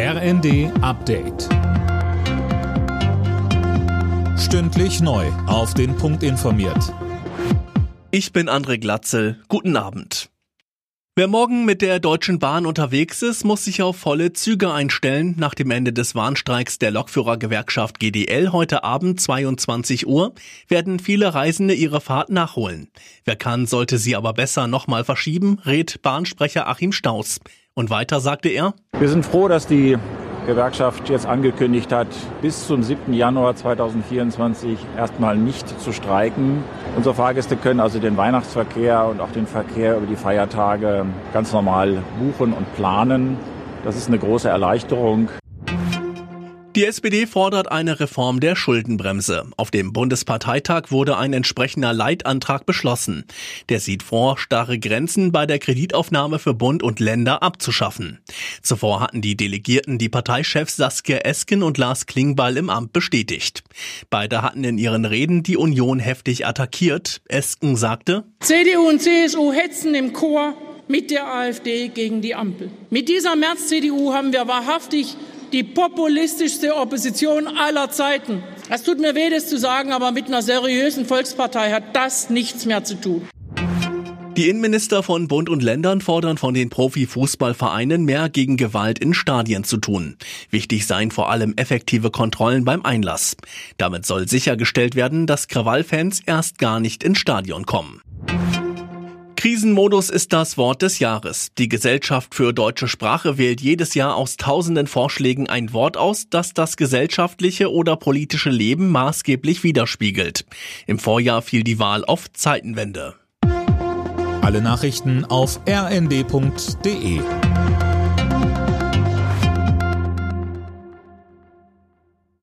RND Update. Stündlich neu. Auf den Punkt informiert. Ich bin André Glatzel. Guten Abend. Wer morgen mit der Deutschen Bahn unterwegs ist, muss sich auf volle Züge einstellen. Nach dem Ende des Warnstreiks der Lokführergewerkschaft GDL heute Abend 22 Uhr werden viele Reisende ihre Fahrt nachholen. Wer kann, sollte sie aber besser nochmal verschieben, rät Bahnsprecher Achim Staus. Und weiter sagte er, wir sind froh, dass die Gewerkschaft jetzt angekündigt hat, bis zum 7. Januar 2024 erstmal nicht zu streiken. Unsere Fahrgäste können also den Weihnachtsverkehr und auch den Verkehr über die Feiertage ganz normal buchen und planen. Das ist eine große Erleichterung. Die SPD fordert eine Reform der Schuldenbremse. Auf dem Bundesparteitag wurde ein entsprechender Leitantrag beschlossen. Der sieht vor, starre Grenzen bei der Kreditaufnahme für Bund und Länder abzuschaffen. Zuvor hatten die Delegierten die Parteichefs Saskia Esken und Lars Klingbeil im Amt bestätigt. Beide hatten in ihren Reden die Union heftig attackiert. Esken sagte, CDU und CSU hetzen im Chor mit der AfD gegen die Ampel. Mit dieser März-CDU haben wir wahrhaftig die populistischste Opposition aller Zeiten. Es tut mir weh, das zu sagen, aber mit einer seriösen Volkspartei hat das nichts mehr zu tun. Die Innenminister von Bund und Ländern fordern von den Profifußballvereinen mehr gegen Gewalt in Stadien zu tun. Wichtig seien vor allem effektive Kontrollen beim Einlass. Damit soll sichergestellt werden, dass Krawallfans erst gar nicht ins Stadion kommen. Krisenmodus ist das Wort des Jahres. Die Gesellschaft für deutsche Sprache wählt jedes Jahr aus tausenden Vorschlägen ein Wort aus, das das gesellschaftliche oder politische Leben maßgeblich widerspiegelt. Im Vorjahr fiel die Wahl auf Zeitenwende. Alle Nachrichten auf rnd.de